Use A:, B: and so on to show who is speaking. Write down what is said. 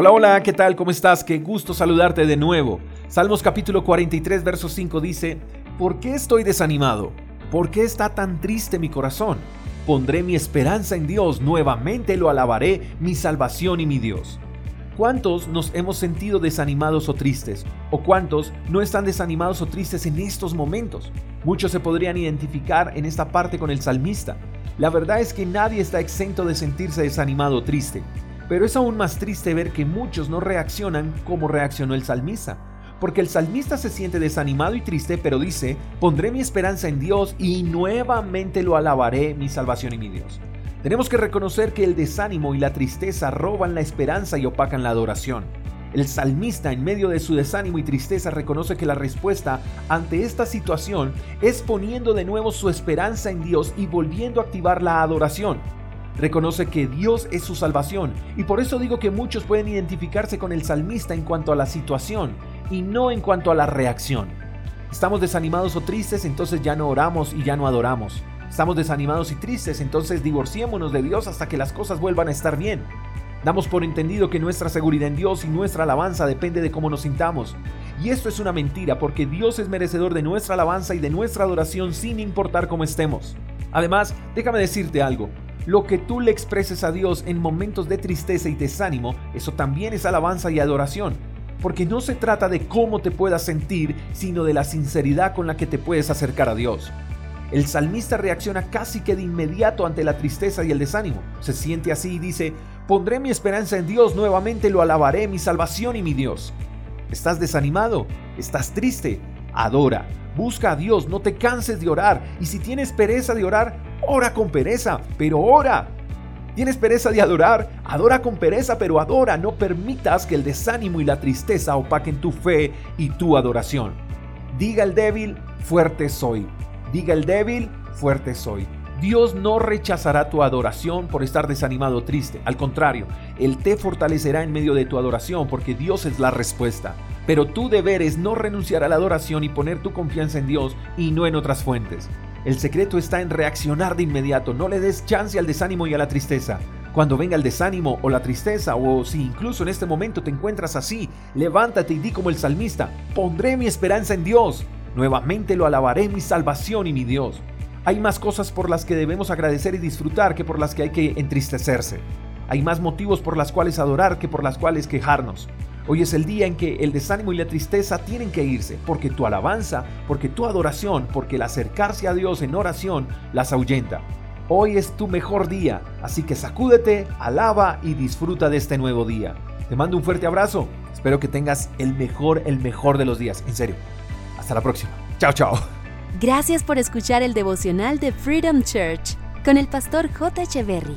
A: Hola, hola, ¿qué tal? ¿Cómo estás? Qué gusto saludarte de nuevo. Salmos capítulo 43, verso 5 dice, ¿por qué estoy desanimado? ¿Por qué está tan triste mi corazón? Pondré mi esperanza en Dios, nuevamente lo alabaré, mi salvación y mi Dios. ¿Cuántos nos hemos sentido desanimados o tristes? ¿O cuántos no están desanimados o tristes en estos momentos? Muchos se podrían identificar en esta parte con el salmista. La verdad es que nadie está exento de sentirse desanimado o triste. Pero es aún más triste ver que muchos no reaccionan como reaccionó el salmista. Porque el salmista se siente desanimado y triste, pero dice, pondré mi esperanza en Dios y nuevamente lo alabaré, mi salvación y mi Dios. Tenemos que reconocer que el desánimo y la tristeza roban la esperanza y opacan la adoración. El salmista en medio de su desánimo y tristeza reconoce que la respuesta ante esta situación es poniendo de nuevo su esperanza en Dios y volviendo a activar la adoración. Reconoce que Dios es su salvación y por eso digo que muchos pueden identificarse con el salmista en cuanto a la situación y no en cuanto a la reacción. Estamos desanimados o tristes, entonces ya no oramos y ya no adoramos. Estamos desanimados y tristes, entonces divorciémonos de Dios hasta que las cosas vuelvan a estar bien. Damos por entendido que nuestra seguridad en Dios y nuestra alabanza depende de cómo nos sintamos. Y esto es una mentira porque Dios es merecedor de nuestra alabanza y de nuestra adoración sin importar cómo estemos. Además, déjame decirte algo, lo que tú le expreses a Dios en momentos de tristeza y desánimo, eso también es alabanza y adoración. Porque no se trata de cómo te puedas sentir, sino de la sinceridad con la que te puedes acercar a Dios. El salmista reacciona casi que de inmediato ante la tristeza y el desánimo. Se siente así y dice, pondré mi esperanza en Dios, nuevamente lo alabaré, mi salvación y mi Dios. ¿Estás desanimado? ¿Estás triste? Adora. Busca a Dios, no te canses de orar. Y si tienes pereza de orar, ora con pereza, pero ora. Tienes pereza de adorar, adora con pereza, pero adora. No permitas que el desánimo y la tristeza opaquen tu fe y tu adoración. Diga el débil, fuerte soy. Diga el débil, fuerte soy. Dios no rechazará tu adoración por estar desanimado o triste. Al contrario, Él te fortalecerá en medio de tu adoración porque Dios es la respuesta. Pero tu deber es no renunciar a la adoración y poner tu confianza en Dios y no en otras fuentes. El secreto está en reaccionar de inmediato, no le des chance al desánimo y a la tristeza. Cuando venga el desánimo o la tristeza, o si incluso en este momento te encuentras así, levántate y di como el salmista, pondré mi esperanza en Dios. Nuevamente lo alabaré mi salvación y mi Dios. Hay más cosas por las que debemos agradecer y disfrutar que por las que hay que entristecerse. Hay más motivos por las cuales adorar que por las cuales quejarnos. Hoy es el día en que el desánimo y la tristeza tienen que irse, porque tu alabanza, porque tu adoración, porque el acercarse a Dios en oración las ahuyenta. Hoy es tu mejor día, así que sacúdete, alaba y disfruta de este nuevo día. Te mando un fuerte abrazo, espero que tengas el mejor, el mejor de los días, en serio. Hasta la próxima. Chao, chao.
B: Gracias por escuchar el devocional de Freedom Church con el pastor J. Echeverry.